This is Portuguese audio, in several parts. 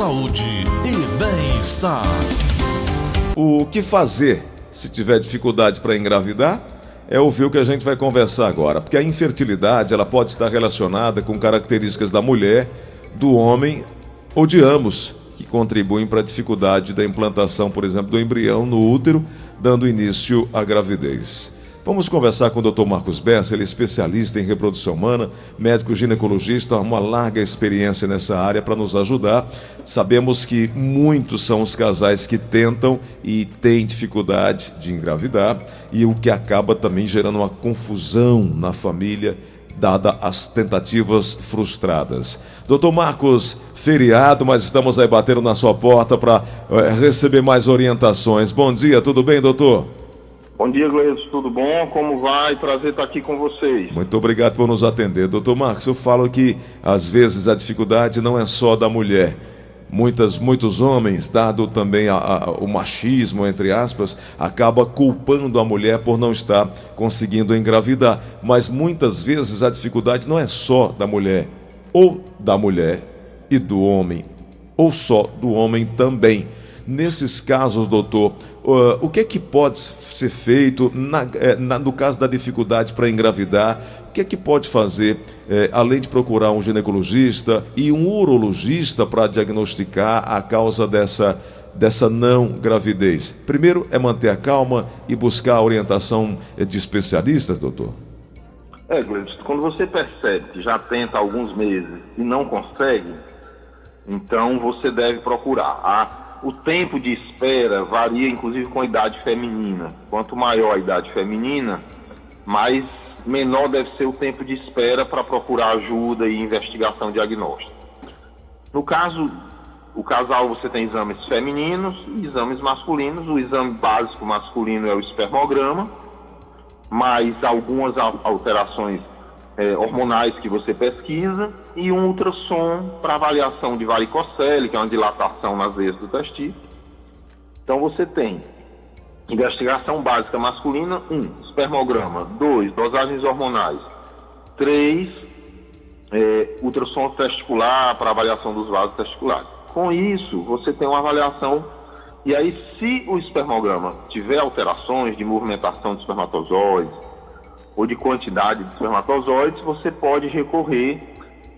saúde e bem-estar. O que fazer se tiver dificuldade para engravidar? É ouvir o que a gente vai conversar agora, porque a infertilidade ela pode estar relacionada com características da mulher, do homem ou de ambos, que contribuem para a dificuldade da implantação, por exemplo, do embrião no útero, dando início à gravidez. Vamos conversar com o Dr. Marcos Bessa, ele é especialista em reprodução humana, médico ginecologista, uma larga experiência nessa área para nos ajudar. Sabemos que muitos são os casais que tentam e têm dificuldade de engravidar e o que acaba também gerando uma confusão na família dada as tentativas frustradas. Doutor Marcos, feriado, mas estamos aí batendo na sua porta para é, receber mais orientações. Bom dia, tudo bem, doutor? Bom dia, Gleison, tudo bom? Como vai? Prazer estar aqui com vocês. Muito obrigado por nos atender. Doutor Marcos, eu falo que às vezes a dificuldade não é só da mulher. Muitas, muitos homens, dado também a, a, o machismo, entre aspas, acaba culpando a mulher por não estar conseguindo engravidar. Mas muitas vezes a dificuldade não é só da mulher, ou da mulher e do homem, ou só do homem também. Nesses casos, doutor, uh, o que é que pode ser feito na, eh, na, no caso da dificuldade para engravidar? O que é que pode fazer, eh, além de procurar um ginecologista e um urologista para diagnosticar a causa dessa, dessa não gravidez? Primeiro é manter a calma e buscar a orientação de especialistas, doutor? É, Gleison, quando você percebe que já tenta alguns meses e não consegue, então você deve procurar. A o tempo de espera varia inclusive com a idade feminina. Quanto maior a idade feminina, mais menor deve ser o tempo de espera para procurar ajuda e investigação diagnóstica. No caso, o casal você tem exames femininos e exames masculinos. O exame básico masculino é o espermograma, mais algumas alterações é, hormonais que você pesquisa e um ultrassom para avaliação de varicocele, que é uma dilatação nas veias do testículo. Então você tem investigação básica masculina, 1, um, espermograma, 2, dosagens hormonais, 3, é, ultrassom testicular para avaliação dos vasos testiculares. Com isso, você tem uma avaliação e aí se o espermograma tiver alterações de movimentação de espermatozoides, ou de quantidade de espermatozoides, você pode recorrer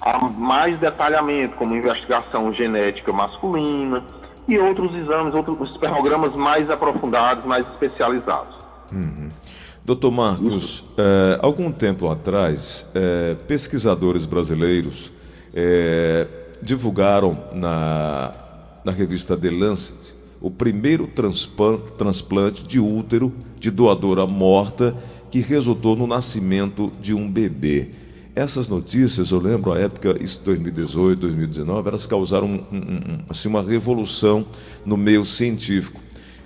a mais detalhamento, como investigação genética masculina e outros exames, outros espermogramas mais aprofundados, mais especializados. Uhum. Doutor Marcos, é, algum tempo atrás, é, pesquisadores brasileiros é, divulgaram na, na revista The Lancet o primeiro transplante de útero de doadora morta que resultou no nascimento de um bebê. Essas notícias, eu lembro a época, isso 2018, 2019, elas causaram um, um, assim, uma revolução no meio científico.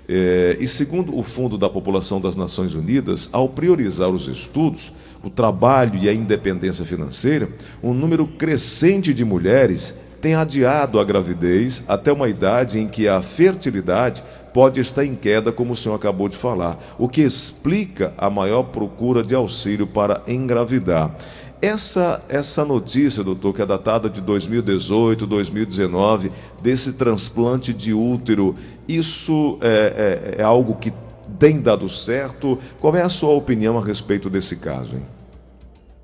É, e segundo o Fundo da População das Nações Unidas, ao priorizar os estudos, o trabalho e a independência financeira, um número crescente de mulheres tem adiado a gravidez até uma idade em que a fertilidade pode estar em queda, como o senhor acabou de falar, o que explica a maior procura de auxílio para engravidar. Essa, essa notícia, doutor, que é datada de 2018, 2019, desse transplante de útero, isso é, é, é algo que tem dado certo? Qual é a sua opinião a respeito desse caso? Hein?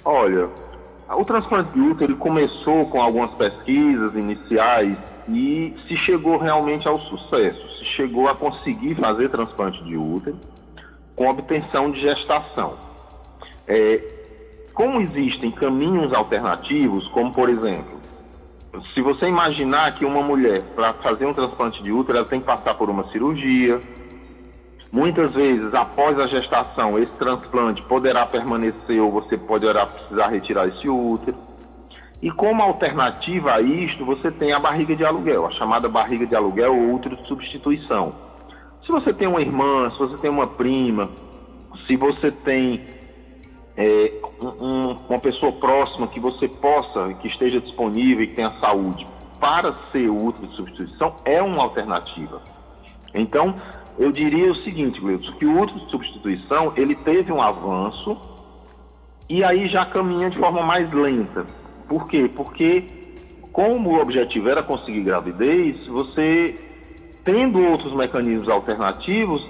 Olha, o transplante de útero começou com algumas pesquisas iniciais e se chegou realmente ao sucesso, se chegou a conseguir fazer transplante de útero com obtenção de gestação. É, como existem caminhos alternativos, como por exemplo, se você imaginar que uma mulher, para fazer um transplante de útero, ela tem que passar por uma cirurgia, Muitas vezes, após a gestação, esse transplante poderá permanecer ou você poderá precisar retirar esse útero. E como alternativa a isto, você tem a barriga de aluguel, a chamada barriga de aluguel ou útero de substituição. Se você tem uma irmã, se você tem uma prima, se você tem é, um, uma pessoa próxima que você possa, que esteja disponível e que tenha saúde para ser útero de substituição, é uma alternativa. Então, eu diria o seguinte, Gleudson, que o útero de substituição, ele teve um avanço e aí já caminha de forma mais lenta. Por quê? Porque como o objetivo era conseguir gravidez, você, tendo outros mecanismos alternativos,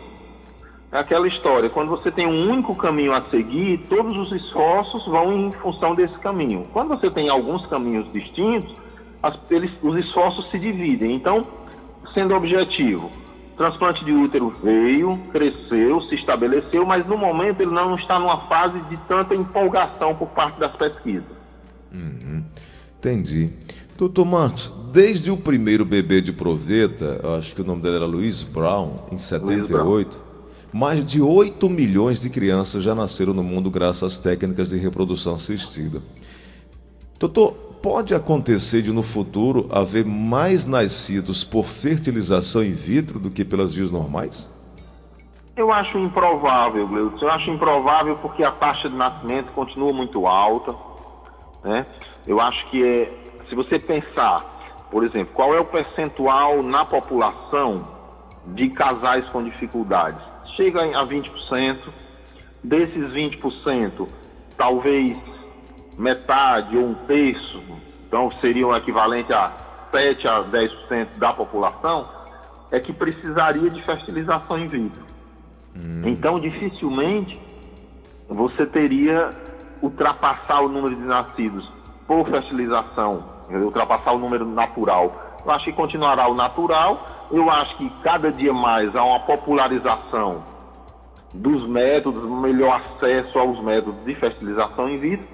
é aquela história, quando você tem um único caminho a seguir, todos os esforços vão em função desse caminho. Quando você tem alguns caminhos distintos, as, eles, os esforços se dividem. Então, sendo objetivo, transplante de útero veio, cresceu, se estabeleceu, mas no momento ele não está numa fase de tanta empolgação por parte das pesquisas. Uhum. Entendi. Doutor Marcos, desde o primeiro bebê de proveta, acho que o nome dele era Luiz Brown, em 78, mais de 8 milhões de crianças já nasceram no mundo graças às técnicas de reprodução assistida. Doutor, pode acontecer de no futuro haver mais nascidos por fertilização in vitro do que pelas vias normais? Eu acho improvável, Gleudson. Eu acho improvável porque a taxa de nascimento continua muito alta. Né? Eu acho que é, se você pensar, por exemplo, qual é o percentual na população de casais com dificuldades? Chega a 20%. Desses 20%, talvez metade ou um terço, então seria o equivalente a 7 a 10% da população, é que precisaria de fertilização in vitro. Hum. Então, dificilmente você teria ultrapassar o número de nascidos por fertilização, ultrapassar o número natural. Eu acho que continuará o natural. Eu acho que cada dia mais há uma popularização dos métodos, melhor acesso aos métodos de fertilização in vitro,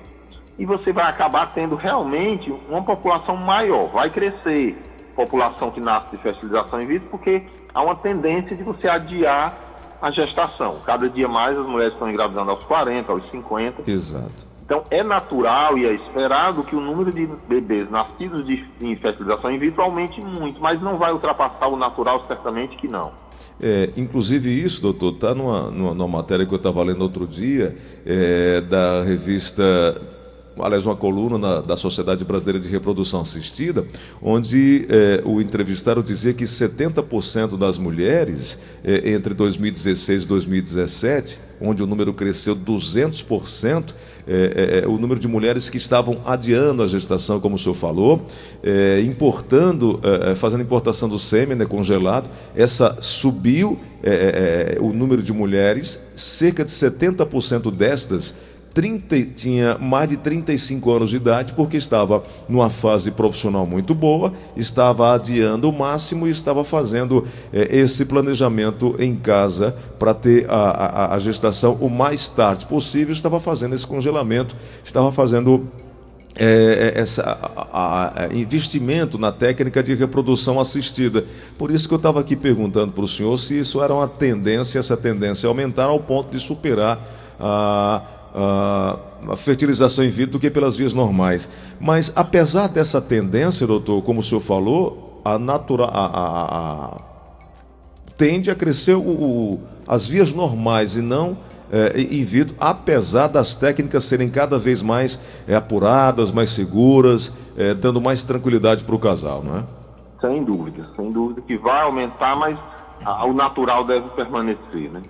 e você vai acabar tendo realmente uma população maior, vai crescer população que nasce de fertilização in vitro, porque há uma tendência de você adiar a gestação. Cada dia mais as mulheres estão engravidando aos 40, aos 50. Exato. Então, é natural e é esperado que o número de bebês nascidos de, em fertilização in vitro aumente muito, mas não vai ultrapassar o natural, certamente que não. É, inclusive isso, doutor, está numa, numa, numa, matéria que eu estava lendo outro dia, é, da revista aliás, uma coluna na, da Sociedade Brasileira de Reprodução Assistida, onde é, o entrevistado dizia que 70% das mulheres, é, entre 2016 e 2017, onde o número cresceu 200%, é, é, o número de mulheres que estavam adiando a gestação, como o senhor falou, importando, fazendo importação do sêmen né, congelado, essa subiu o número de mulheres, cerca de 70% destas 30, tinha mais de 35 anos de idade, porque estava numa fase profissional muito boa, estava adiando o máximo e estava fazendo é, esse planejamento em casa para ter a, a, a gestação o mais tarde possível, estava fazendo esse congelamento, estava fazendo é, essa, a, a, investimento na técnica de reprodução assistida. Por isso que eu estava aqui perguntando para o senhor se isso era uma tendência, essa tendência aumentar ao ponto de superar a a fertilização in vitro do que pelas vias normais. Mas apesar dessa tendência, doutor, como o senhor falou, a natural a, a, a, tende a crescer o, o, as vias normais e não é, in vitro, apesar das técnicas serem cada vez mais é, apuradas, mais seguras, é, dando mais tranquilidade para o casal, não é? Sem dúvida, sem dúvida que vai aumentar, mas o natural deve permanecer, né?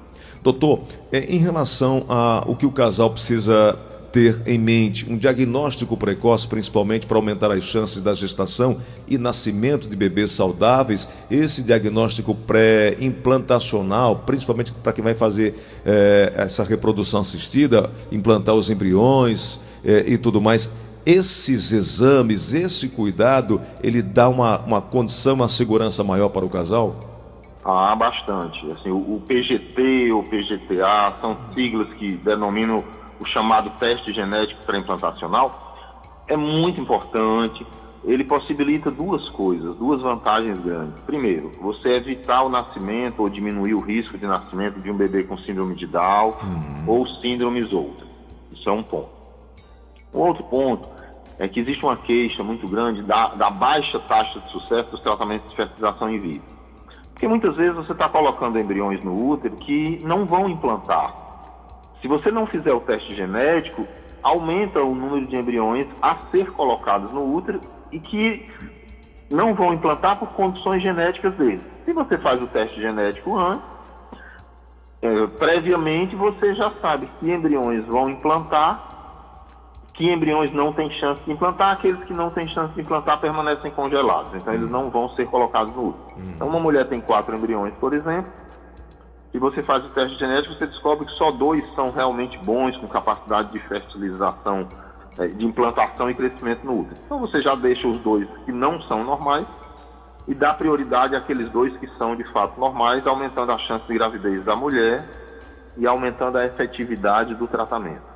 Doutor, é, em relação a o que o casal precisa ter em mente um diagnóstico precoce, principalmente para aumentar as chances da gestação e nascimento de bebês saudáveis, esse diagnóstico pré-implantacional, principalmente para quem vai fazer é, essa reprodução assistida, implantar os embriões é, e tudo mais. Esses exames, esse cuidado, ele dá uma, uma condição, uma segurança maior para o casal? Ah, bastante. Assim, o, o PGT ou PGTA são siglas que denominam o chamado teste genético pré-implantacional. É muito importante. Ele possibilita duas coisas, duas vantagens grandes. Primeiro, você evitar o nascimento ou diminuir o risco de nascimento de um bebê com síndrome de Down uhum. ou síndromes outras. Isso é um ponto. O outro ponto é que existe uma queixa muito grande da, da baixa taxa de sucesso dos tratamentos de fertilização in vitro. Porque muitas vezes você está colocando embriões no útero que não vão implantar. Se você não fizer o teste genético, aumenta o número de embriões a ser colocados no útero e que não vão implantar por condições genéticas deles. Se você faz o teste genético antes, é, previamente você já sabe que embriões vão implantar, Que embriões não têm chance de implantar, aqueles que não têm chance de implantar permanecem congelados, então eles não vão ser colocados no útero. Então, uma mulher tem quatro embriões, por exemplo, e você faz o teste genético, você descobre que só dois são realmente bons, com capacidade de fertilização, é, de implantação e crescimento no útero. Então você já deixa os dois que não são normais e dá prioridade àqueles dois que são de fato normais, aumentando a chance de gravidez da mulher e aumentando a efetividade do tratamento.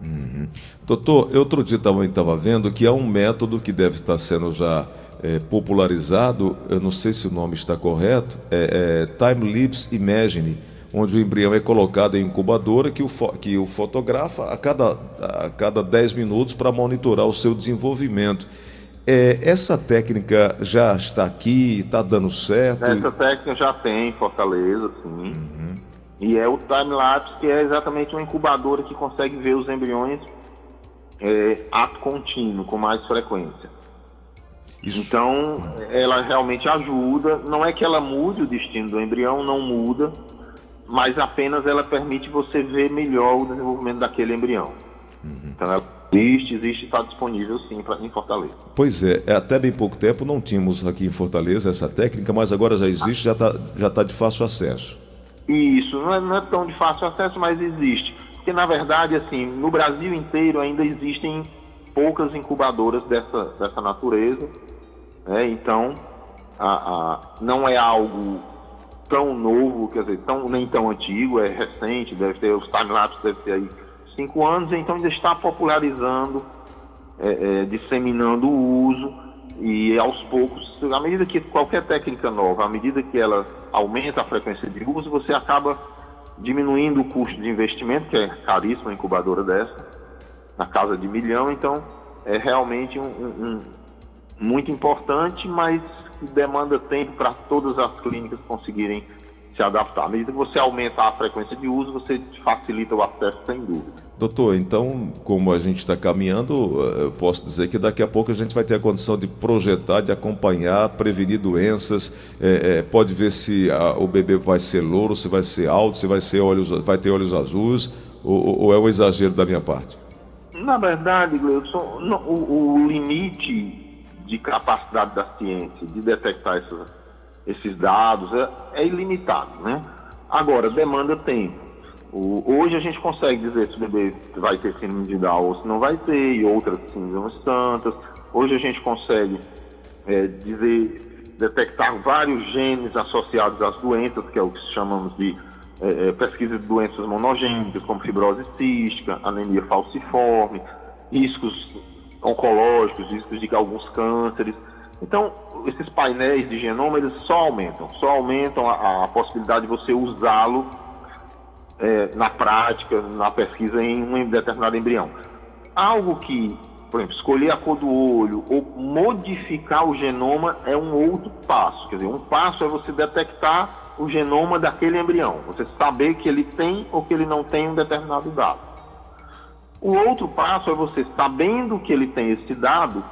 Uhum. Doutor, outro dia também estava vendo que há um método que deve estar sendo já é, popularizado, eu não sei se o nome está correto, é, é Time Lapse Imagine, onde o embrião é colocado em incubadora que o, que o fotografa a cada, a cada 10 minutos para monitorar o seu desenvolvimento. É, essa técnica já está aqui, está dando certo? Essa técnica já tem em Fortaleza, sim. Uhum. E é o time-lapse, que é exatamente uma incubadora que consegue ver os embriões é, ato contínuo, com mais frequência. Isso. Então, ela realmente ajuda. Não é que ela mude o destino do embrião, não muda, mas apenas ela permite você ver melhor o desenvolvimento daquele embrião. Uhum. Então, ela existe, existe, está disponível sim pra, em Fortaleza. Pois é, é, até bem pouco tempo não tínhamos aqui em Fortaleza essa técnica, mas agora já existe, já está já tá de fácil acesso. Isso, não é, não é tão de fácil acesso, mas existe. Porque, na verdade, assim, no Brasil inteiro ainda existem poucas incubadoras dessa, dessa natureza. Né? Então, a, a, não é algo tão novo, quer dizer, tão, nem tão antigo, é recente, deve ter, os timelapses deve ter aí cinco anos, então ainda está popularizando, é, é, disseminando o uso e aos poucos, à medida que qualquer técnica nova, à medida que ela aumenta a frequência de uso, você acaba diminuindo o custo de investimento, que é caríssimo uma incubadora dessa, na casa de milhão, então é realmente um, um, um muito importante, mas demanda tempo para todas as clínicas conseguirem se adaptar. À medida que você aumenta a frequência de uso, você facilita o acesso sem dúvida. Doutor, então, como a gente está caminhando, eh, eu posso dizer que daqui a pouco a gente vai ter a condição de projetar, de acompanhar, prevenir doenças, é, é, pode ver se a, o bebê vai ser louro, se vai ser alto, se vai, ser olhos, vai ter olhos azuis, ou, ou é um exagero da minha parte? Na verdade, Gleudson, o, o, limite de capacidade da ciência de detectar essas, esses dados é, é, ilimitado, né? Agora, demanda tempo. O, hoje a gente consegue dizer se o bebê vai ter síndrome de Down ou se não vai ter, e outras síndromes tantas. Hoje a gente consegue é, dizer, detectar vários genes associados às doenças, que é o que chamamos de é, é, pesquisa de doenças monogênicas, como fibrose cística, anemia falciforme, riscos oncológicos, riscos de alguns cânceres. Então, esses painéis de genoma, eles só aumentam, só aumentam a, a possibilidade de você usá-lo é, na prática, na pesquisa em um determinado embrião. Algo que, por exemplo, escolher a cor do olho ou modificar o genoma é um outro passo. Quer dizer, um passo é você detectar o genoma daquele embrião, você saber que ele tem ou que ele não tem um determinado dado. O outro passo é você, sabendo que ele tem esse dado,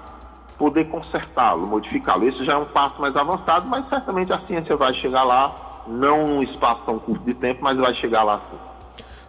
poder consertá-lo, modificá-lo. Esse já é um passo mais avançado, mas certamente a ciência vai chegar lá, não num espaço tão curto de tempo, mas vai chegar lá sim.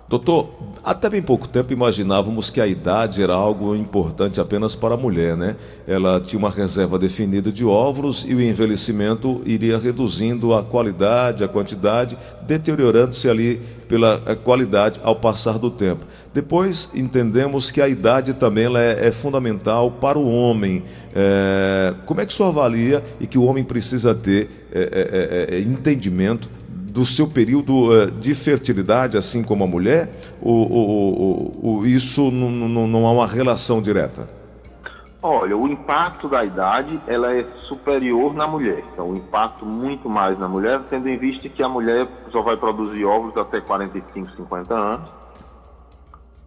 Doutor, até bem pouco tempo imaginávamos que a idade era algo importante apenas para a mulher, né? Ela tinha uma reserva definida de óvulos e o envelhecimento iria reduzindo a qualidade, a quantidade, deteriorando-se ali pela eh, qualidade ao passar do tempo. Depois entendemos que a idade também ela é, é fundamental para o homem. É, como é que o senhor avalia e que o homem precisa ter é, entendimento do seu período uh, de fertilidade, assim como a mulher, ou, ou, ou isso não há uma relação direta? Olha, o impacto da idade ela é superior na mulher. Então, o impacto muito mais na mulher, tendo em vista que a mulher só vai produzir óvulos até 45, 50 anos.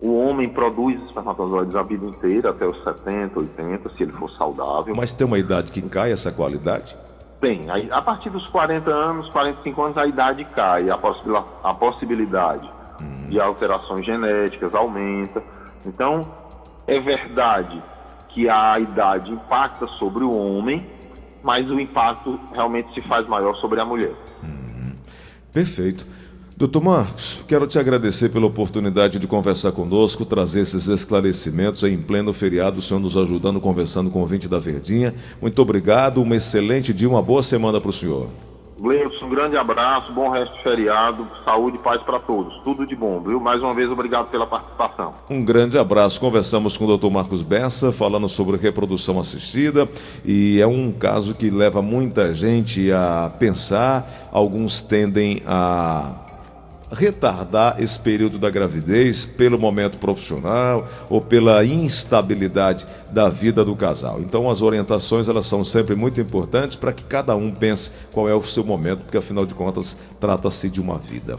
O homem produz espermatozoides a vida inteira, até os 70, 80, se ele for saudável. Mas tem uma idade que cai essa qualidade? Bem, a partir dos 40 anos, 45 anos, a idade cai, a, possibilidade, a possibilidade uhum. de alterações genéticas aumenta. Então, é verdade que a idade impacta sobre o homem, mas o impacto realmente se faz maior sobre a mulher. Uhum. Perfeito. Doutor Marcos, quero te agradecer pela oportunidade de conversar conosco, trazer esses esclarecimentos em pleno feriado, o senhor nos ajudando, conversando com o vinte da Verdinha. Muito obrigado, um excelente dia, uma boa semana para o senhor. Gleison, um grande abraço, bom resto de feriado, saúde e paz para todos. Tudo de bom, viu? Mais uma vez, obrigado pela participação. Um grande abraço. Conversamos com o Dr. Marcos Bessa, falando sobre reprodução assistida, e é um caso que leva muita gente a pensar, alguns tendem a retardar esse período da gravidez pelo momento profissional ou pela instabilidade da vida do casal. Então as orientações elas são sempre muito importantes para que cada um pense qual é o seu momento, porque afinal de contas trata-se de uma vida.